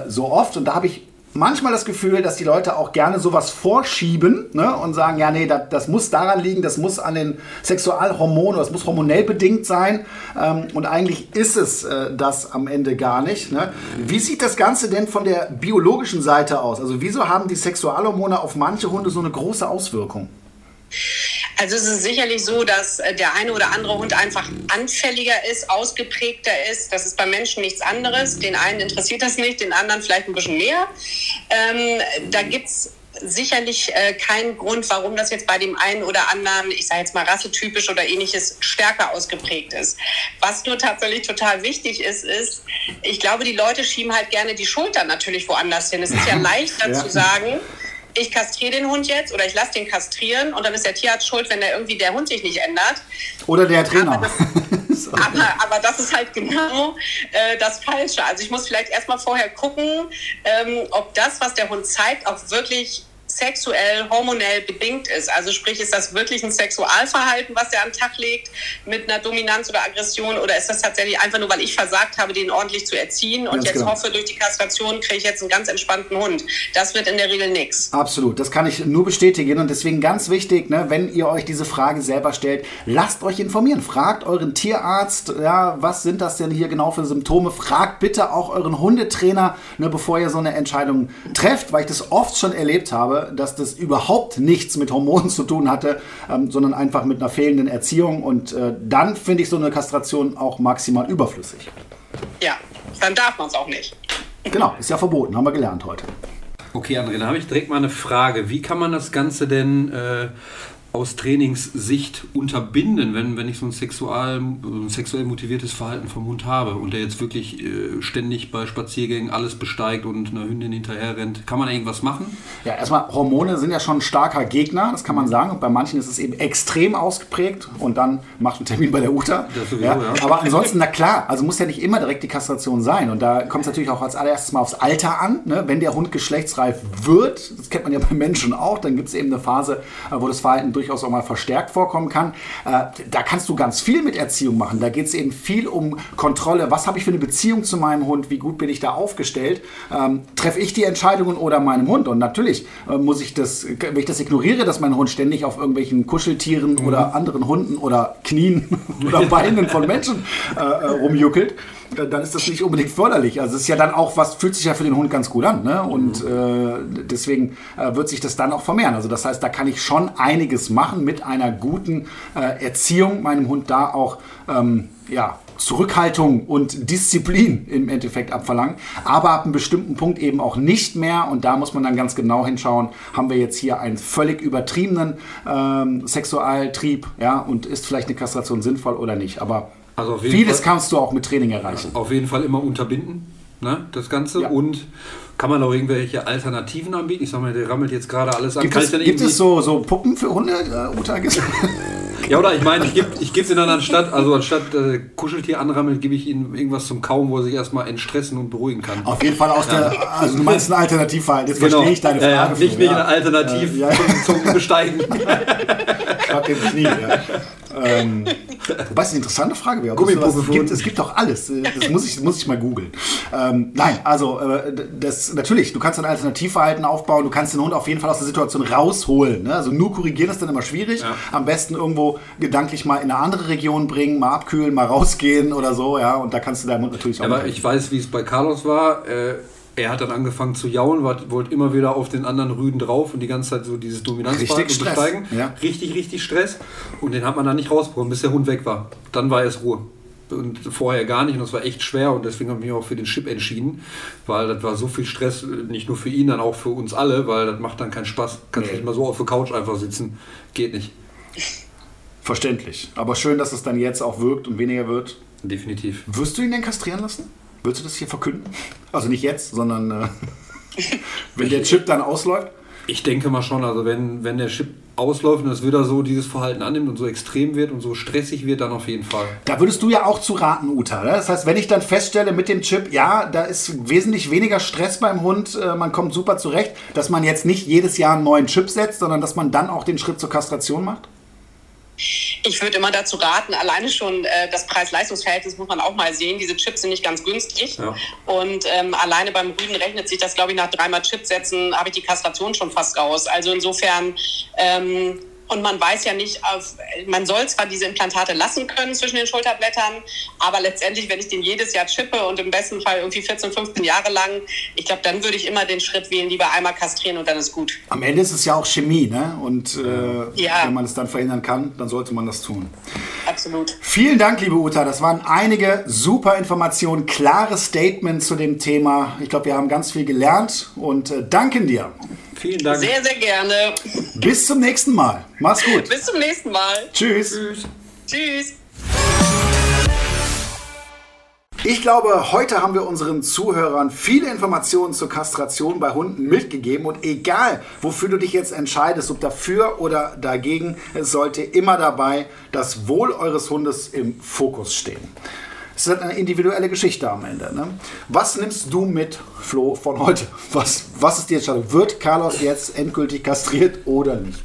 so oft? Und da habe ich manchmal das Gefühl, dass die Leute auch gerne sowas vorschieben ne, und sagen, ja, nee, das, das, muss daran liegen, das muss an den Sexualhormonen, das muss hormonell bedingt sein. Ähm, und eigentlich ist es äh, das am Ende gar nicht. Ne? Wie sieht das Ganze denn von der biologischen Seite aus? Also wieso haben die Sexualhormone auf manche Hunde so eine große Auswirkung? Also es ist sicherlich so, dass äh, der eine oder andere Hund einfach anfälliger ist, ausgeprägter ist. Das ist bei Menschen nichts anderes. Den einen interessiert das nicht, den anderen vielleicht ein bisschen mehr. Ähm, da gibt es sicherlich äh, keinen Grund, warum das jetzt bei dem einen oder anderen, ich sage jetzt mal rassetypisch oder ähnliches, stärker ausgeprägt ist. Was nur tatsächlich total wichtig ist, ist, ich glaube, die Leute schieben halt gerne die Schulter natürlich woanders hin. Es ist ja leichter ja. zu sagen, ich kastriere den Hund jetzt oder ich lasse den kastrieren und dann ist der Tierarzt schuld, wenn der irgendwie der Hund sich nicht ändert. Oder der Trainer. Aber das, aber, aber das ist halt genau äh, das Falsche. Also ich muss vielleicht erstmal vorher gucken, ähm, ob das, was der Hund zeigt, auch wirklich sexuell, hormonell bedingt ist. Also sprich, ist das wirklich ein Sexualverhalten, was er am Tag legt mit einer Dominanz oder Aggression oder ist das tatsächlich einfach nur, weil ich versagt habe, den ordentlich zu erziehen und ganz jetzt genau. hoffe, durch die Kastration kriege ich jetzt einen ganz entspannten Hund. Das wird in der Regel nichts. Absolut, das kann ich nur bestätigen und deswegen ganz wichtig, ne, wenn ihr euch diese Frage selber stellt, lasst euch informieren. Fragt euren Tierarzt, ja, was sind das denn hier genau für Symptome? Fragt bitte auch euren Hundetrainer, ne, bevor ihr so eine Entscheidung trefft, weil ich das oft schon erlebt habe, dass das überhaupt nichts mit Hormonen zu tun hatte, ähm, sondern einfach mit einer fehlenden Erziehung. Und äh, dann finde ich so eine Kastration auch maximal überflüssig. Ja, dann darf man es auch nicht. Genau, ist ja verboten, haben wir gelernt heute. Okay, André, dann habe ich direkt mal eine Frage. Wie kann man das Ganze denn äh, aus Trainingssicht unterbinden, wenn, wenn ich so ein, sexual, ein sexuell motiviertes Verhalten vom Hund habe und der jetzt wirklich äh, ständig bei Spaziergängen alles besteigt und einer Hündin hinterher rennt? Kann man irgendwas machen? Ja, erstmal, Hormone sind ja schon ein starker Gegner, das kann man sagen. Und bei manchen ist es eben extrem ausgeprägt und dann macht ein Termin bei der UTA. Sowieso, ja. Ja. Aber ansonsten, na klar, also muss ja nicht immer direkt die Kastration sein. Und da kommt es natürlich auch als allererstes mal aufs Alter an. Ne? Wenn der Hund geschlechtsreif wird, das kennt man ja bei Menschen auch, dann gibt es eben eine Phase, äh, wo das Verhalten durch durchaus auch mal verstärkt vorkommen kann. Äh, da kannst du ganz viel mit Erziehung machen. Da geht es eben viel um Kontrolle. Was habe ich für eine Beziehung zu meinem Hund? Wie gut bin ich da aufgestellt? Ähm, Treffe ich die Entscheidungen oder meinem Hund? Und natürlich äh, muss ich das, wenn ich das ignoriere, dass mein Hund ständig auf irgendwelchen Kuscheltieren mhm. oder anderen Hunden oder Knien oder Beinen von Menschen äh, äh rumjuckelt, dann ist das nicht unbedingt förderlich. Also es ist ja dann auch was, fühlt sich ja für den Hund ganz gut an. Ne? Und mhm. äh, deswegen äh, wird sich das dann auch vermehren. Also das heißt, da kann ich schon einiges machen mit einer guten äh, Erziehung, meinem Hund da auch ähm, ja, Zurückhaltung und Disziplin im Endeffekt abverlangen, aber ab einem bestimmten Punkt eben auch nicht mehr. Und da muss man dann ganz genau hinschauen, haben wir jetzt hier einen völlig übertriebenen ähm, Sexualtrieb, ja, und ist vielleicht eine Kastration sinnvoll oder nicht. Aber also Vieles Fall, kannst du auch mit Training erreichen. Auf jeden Fall immer unterbinden, ne, das Ganze. Ja. Und kann man auch irgendwelche Alternativen anbieten? Ich sag mal, der rammelt jetzt gerade alles an. Gibt, es, gibt es, so, so Puppen für Hunde, äh, Uta? ja, oder ich meine, ich gebe ich es ihnen dann anstatt, also anstatt äh, Kuscheltier anrammeln, gebe ich ihnen irgendwas zum Kauen, wo er sich erstmal entstressen und beruhigen kann. Auf jeden Fall aus ja. der, also du meinst ein Alternativverhalten. Jetzt genau. verstehe ich deine Frage. Ja, ja. Nicht, nicht ja. eine Alternativ zum, zum Besteigen. Schlag dem Knie, ja. Ähm, wobei es eine interessante Frage wäre. Es gibt, es gibt doch alles. Das muss ich, muss ich mal googeln. Ähm, nein, also äh, das, natürlich, du kannst ein Alternativverhalten aufbauen, du kannst den Hund auf jeden Fall aus der Situation rausholen. Ne? Also nur korrigieren ist dann immer schwierig. Ja. Am besten irgendwo gedanklich mal in eine andere Region bringen, mal abkühlen, mal rausgehen oder so, ja. Und da kannst du deinen Hund natürlich auch. Aber ich weiß, wie es bei Carlos war. Äh, er hat dann angefangen zu jaulen, wollte immer wieder auf den anderen Rüden drauf und die ganze Zeit so dieses Dominanzverhalten besteigen. Ja. Richtig, richtig Stress. Und den hat man dann nicht rausbekommen, bis der Hund weg war. Dann war es Ruhe. Und vorher gar nicht und das war echt schwer und deswegen habe ich mich auch für den Chip entschieden, weil das war so viel Stress, nicht nur für ihn, dann auch für uns alle, weil das macht dann keinen Spaß. Kannst nee. nicht mal so auf der Couch einfach sitzen. Geht nicht. Verständlich. Aber schön, dass es dann jetzt auch wirkt und weniger wird. Definitiv. Wirst du ihn denn kastrieren lassen? Willst du das hier verkünden? Also nicht jetzt, sondern äh, wenn der Chip dann ausläuft? Ich denke mal schon, also wenn, wenn der Chip ausläuft und es wieder so dieses Verhalten annimmt und so extrem wird und so stressig wird, dann auf jeden Fall. Da würdest du ja auch zu raten, Uta. Ne? Das heißt, wenn ich dann feststelle mit dem Chip, ja, da ist wesentlich weniger Stress beim Hund, äh, man kommt super zurecht, dass man jetzt nicht jedes Jahr einen neuen Chip setzt, sondern dass man dann auch den Schritt zur Kastration macht? Ich würde immer dazu raten, alleine schon äh, das Preis-Leistungs-Verhältnis muss man auch mal sehen. Diese Chips sind nicht ganz günstig. Ja. Und ähm, alleine beim Rüden rechnet sich das, glaube ich, nach dreimal Chips setzen, habe ich die Kastration schon fast raus. Also insofern ähm, und man weiß ja nicht, man soll zwar diese Implantate lassen können zwischen den Schulterblättern, aber letztendlich, wenn ich den jedes Jahr chippe und im besten Fall irgendwie 14, 15 Jahre lang, ich glaube, dann würde ich immer den Schritt wählen, lieber einmal kastrieren und dann ist gut. Am Ende ist es ja auch Chemie, ne? Und äh, ja. wenn man es dann verhindern kann, dann sollte man das tun. Absolut. Vielen Dank, liebe Uta. Das waren einige super Informationen, klare Statements zu dem Thema. Ich glaube, wir haben ganz viel gelernt und äh, danken dir. Vielen Dank. Sehr, sehr gerne. Bis zum nächsten Mal. Mach's gut. Bis zum nächsten Mal. Tschüss. Tschüss. Tschüss. Ich glaube, heute haben wir unseren Zuhörern viele Informationen zur Kastration bei Hunden mitgegeben und egal, wofür du dich jetzt entscheidest, ob dafür oder dagegen, es sollte immer dabei das Wohl eures Hundes im Fokus stehen. Es ist eine individuelle Geschichte am Ende. Ne? Was nimmst du mit, Flo, von heute? Was, was ist die Entscheidung? Wird Carlos jetzt endgültig kastriert oder nicht?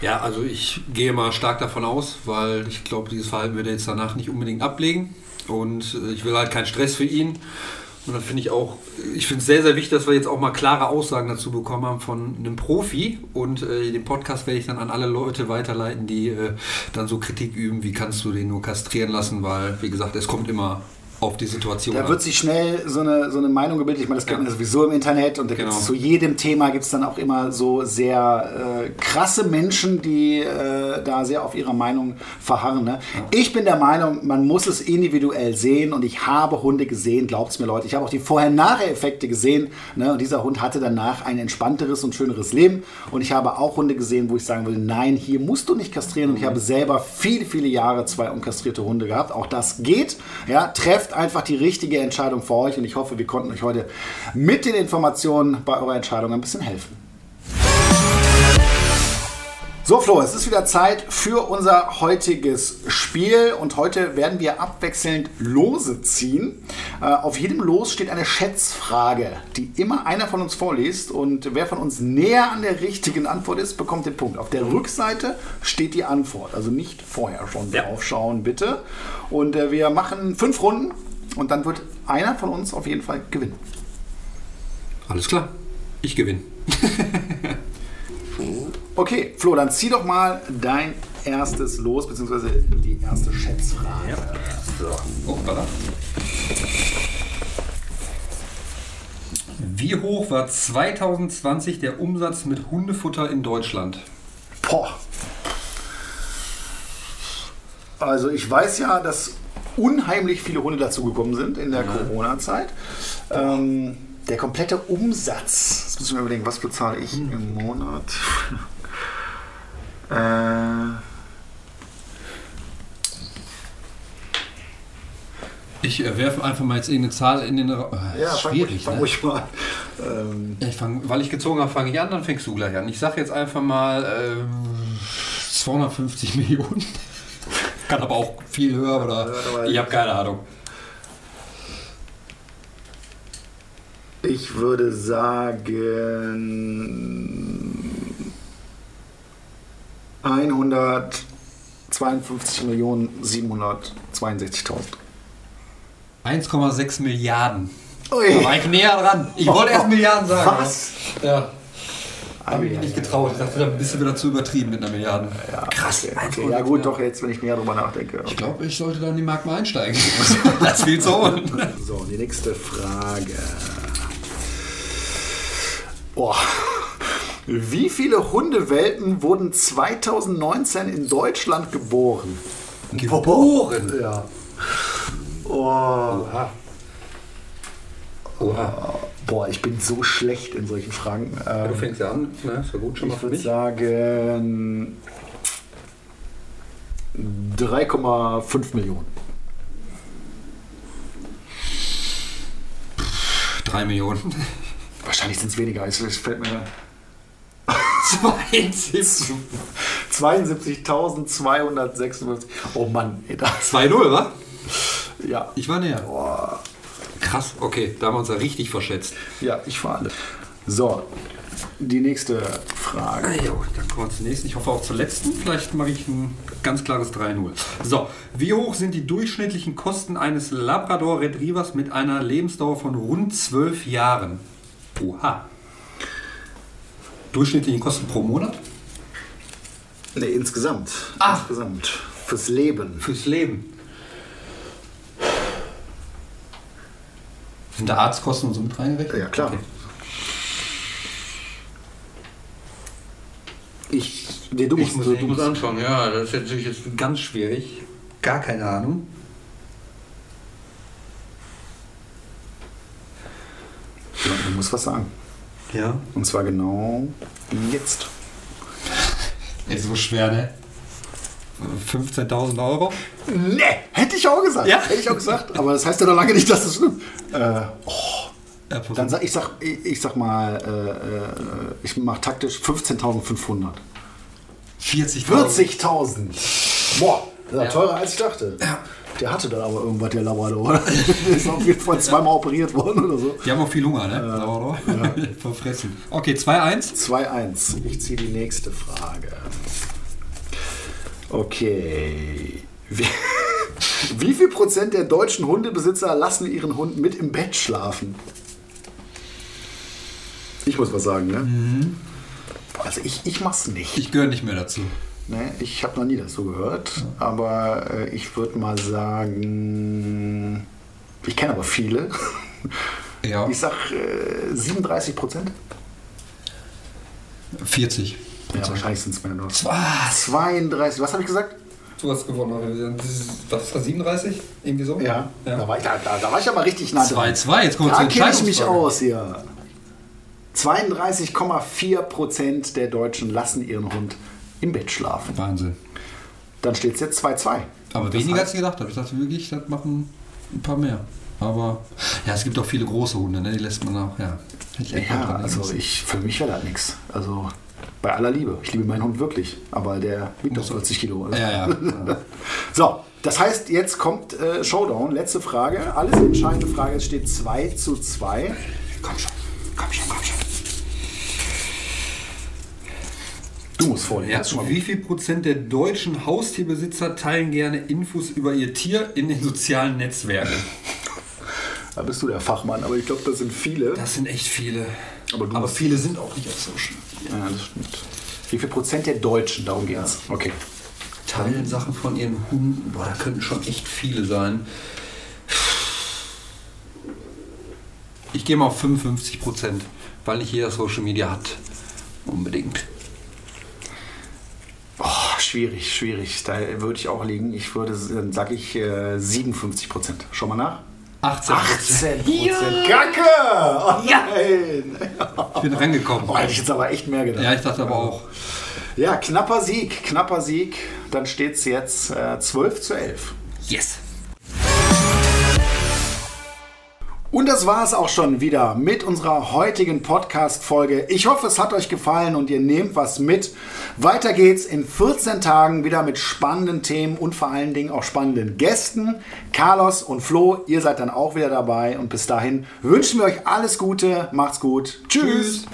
Ja, also ich gehe mal stark davon aus, weil ich glaube, dieses Verhalten wird er jetzt danach nicht unbedingt ablegen. Und äh, ich will halt keinen Stress für ihn. Und dann finde ich auch, ich finde es sehr, sehr wichtig, dass wir jetzt auch mal klare Aussagen dazu bekommen haben von einem Profi. Und äh, den Podcast werde ich dann an alle Leute weiterleiten, die äh, dann so Kritik üben, wie kannst du den nur kastrieren lassen, weil, wie gesagt, es kommt immer auf die Situation. Da wird sich schnell so eine, so eine Meinung gebildet. Ich meine, das kennt man sowieso im Internet und da genau. zu jedem Thema gibt es dann auch immer so sehr äh, krasse Menschen, die äh, da sehr auf ihrer Meinung verharren. Ne? Ja. Ich bin der Meinung, man muss es individuell sehen und ich habe Hunde gesehen, glaubt es mir Leute. Ich habe auch die Vorher-Nachher-Effekte gesehen ne? und dieser Hund hatte danach ein entspannteres und schöneres Leben und ich habe auch Hunde gesehen, wo ich sagen will, nein, hier musst du nicht kastrieren und ich mhm. habe selber viele, viele Jahre zwei unkastrierte Hunde gehabt. Auch das geht. Ja, trefft einfach die richtige Entscheidung für euch und ich hoffe, wir konnten euch heute mit den Informationen bei eurer Entscheidung ein bisschen helfen. So Flo, es ist wieder Zeit für unser heutiges Spiel und heute werden wir abwechselnd Lose ziehen. Äh, auf jedem Los steht eine Schätzfrage, die immer einer von uns vorliest und wer von uns näher an der richtigen Antwort ist, bekommt den Punkt. Auf der Rückseite steht die Antwort, also nicht vorher schon ja. draufschauen bitte. Und äh, wir machen fünf Runden und dann wird einer von uns auf jeden Fall gewinnen. Alles klar, ich gewinne. okay, Flo, dann zieh doch mal dein erstes Los, beziehungsweise die erste Schätzfrage. Ja. So. Oh, Wie hoch war 2020 der Umsatz mit Hundefutter in Deutschland? Boah. Also ich weiß ja, dass unheimlich viele Hunde dazugekommen sind in der Corona-Zeit. Ähm, der komplette Umsatz, jetzt muss ich mir überlegen, was bezahle ich hm. im Monat? Äh, Ich äh, werfe einfach mal jetzt irgendeine Zahl in den Raum. Äh, ja, schwierig. Fang, fang ne? mal. Ähm. Ich fang, weil ich gezogen habe, fange ich an, dann fängst du gleich an. Ich sage jetzt einfach mal ähm, 250 Millionen. Kann aber auch viel höher oder ja, ich habe keine Ahnung. Ich würde sagen 152 Millionen 762.000. 1,6 Milliarden. Ui. Da war ich näher dran. Ich wollte erst Milliarden sagen. Was? Ja. Habe ich mich nicht getraut. Ich dachte, ein bisschen wieder zu übertrieben mit einer Milliarde. Ja, Krass. Okay. Ja gut, doch jetzt, wenn ich näher drüber nachdenke. Ich glaube, ich sollte dann in die Markt mal einsteigen. das viel zu holen. So, die nächste Frage. Boah. Wie viele Hundewelpen wurden 2019 in Deutschland geboren? Geboren? Ja. Oh. Oha. Oha. Boah, ich bin so schlecht in solchen Fragen. Ähm, Du fängst ja an, ne? Ist ja gut schon mal ich für würde mich. sagen 3,5 Millionen. Drei Millionen. Wahrscheinlich sind es weniger. Es es fällt mir 72. 72.256. Oh Mann, ey, das, 2-0, wa? ja, Ich war näher. Krass, okay, da haben wir uns ja richtig verschätzt. ja, ich fahre alle. So, die nächste Frage. Jo, dann kommen wir zur nächsten. Ich hoffe auch zur letzten. Vielleicht mache ich ein ganz klares 3-0. So, wie hoch sind die durchschnittlichen Kosten eines Labrador Retrievers mit einer Lebensdauer von rund 12 Jahren? Oha. Durchschnittliche Kosten pro Monat? Ne, insgesamt. Ah. Insgesamt. Fürs Leben. Fürs Leben. Sind da Arztkosten und so mit reingerechnet? Ja, klar. Okay. Ich, nee, du Ich musst, muss, du, musst anschauen, ja, das ist natürlich jetzt ganz schwierig. Gar keine Ahnung. Ja, du musst was sagen. Ja. Und zwar genau jetzt. Ist so schwer, ne? 15.000 Euro? Ne, hätte ich auch gesagt. Ja. Hätte ich auch gesagt. Aber das heißt ja noch lange nicht, dass es stimmt. Äh, oh, Ja, dann sag ich sag ich, ich sag mal, äh, äh, ich mach taktisch 15.500. 40.000. 40.000. Boah, das ist ja. teurer als ich dachte. Der hatte dann aber irgendwas, der Labrador. der ist auf jeden Fall zweimal operiert worden oder so. Die haben auch viel Hunger, ne? Labrador. Verfressen. Okay, 2-1. 2-1. Ich ziehe die nächste Frage. Okay. Wie, wie viel Prozent der deutschen Hundebesitzer lassen ihren Hund mit im Bett schlafen? Ich muss was sagen, ne? Also ich, ich mach's nicht. Ich gehöre nicht mehr dazu. Ne? Ich habe noch nie dazu gehört, aber äh, ich würde mal sagen, ich kenne aber viele. Ja. Ich sag äh, 37 Prozent. 40. Ja, wahrscheinlich sind es mehr noch. Was? 32, was habe ich gesagt? Du hast gewonnen. Was ist das, 37? Irgendwie so? Ja, ja. Da, war ich, da, da, war ich aber richtig nah dran. 2-2, jetzt kommt Da kenne ich mich aus hier. 32,4 Prozent der Deutschen lassen ihren Hund im Bett schlafen. Wahnsinn. Dann steht es jetzt 2-2. Aber Das weniger als heißt- ich gedacht habe. Ich dachte wirklich, das machen ein paar mehr. Aber ja, es gibt auch viele große Hunde, ne? die lässt man auch, ja. Ich Ja, also müssen. ich, für mich wäre das nichts. Also bei aller Liebe. Ich liebe meinen Hund wirklich. Aber der wiegt doch 40 Kilo. Ja, ja. ja. So, das heißt, jetzt kommt äh, Showdown. Letzte Frage. Alles entscheidende Frage. Es steht 2 zu 2. komm schon, komm schon, komm Du musst vorlesen. Ja, schon mal wie viel Prozent der deutschen Haustierbesitzer teilen gerne Infos über ihr Tier in den sozialen Netzwerken? Da bist du der Fachmann, aber ich glaube, das sind viele. Das sind echt viele. Aber Aber viele sind auch nicht auf Social. Ja, das stimmt. Wie viel Prozent der Deutschen? Darum geht's. Okay. Teilen Sachen von ihren Hunden. Boah, da könnten schon echt viele sein. Ich gehe mal auf 55 Prozent, weil nicht jeder Social Media hat. Unbedingt. Schwierig, schwierig. Da würde ich auch liegen. Ich würde, dann sage ich äh, 57 Prozent. Schau mal nach. 18 18 Prozent. Kacke! Oh nein! Ich bin rangekommen. Oh, hätte ich jetzt aber echt mehr gedacht. Ja, ich dachte aber auch. Ja, knapper Sieg, knapper Sieg. Dann steht es jetzt äh, 12 zu 11. Yes. Und das war es auch schon wieder mit unserer heutigen Podcast-Folge. Ich hoffe, es hat euch gefallen und ihr nehmt was mit. Weiter geht's in 14 Tagen wieder mit spannenden Themen und vor allen Dingen auch spannenden Gästen. Carlos und Flo, ihr seid dann auch wieder dabei. Und bis dahin wünschen wir euch alles Gute. Macht's gut. Tschüss. Tschüss.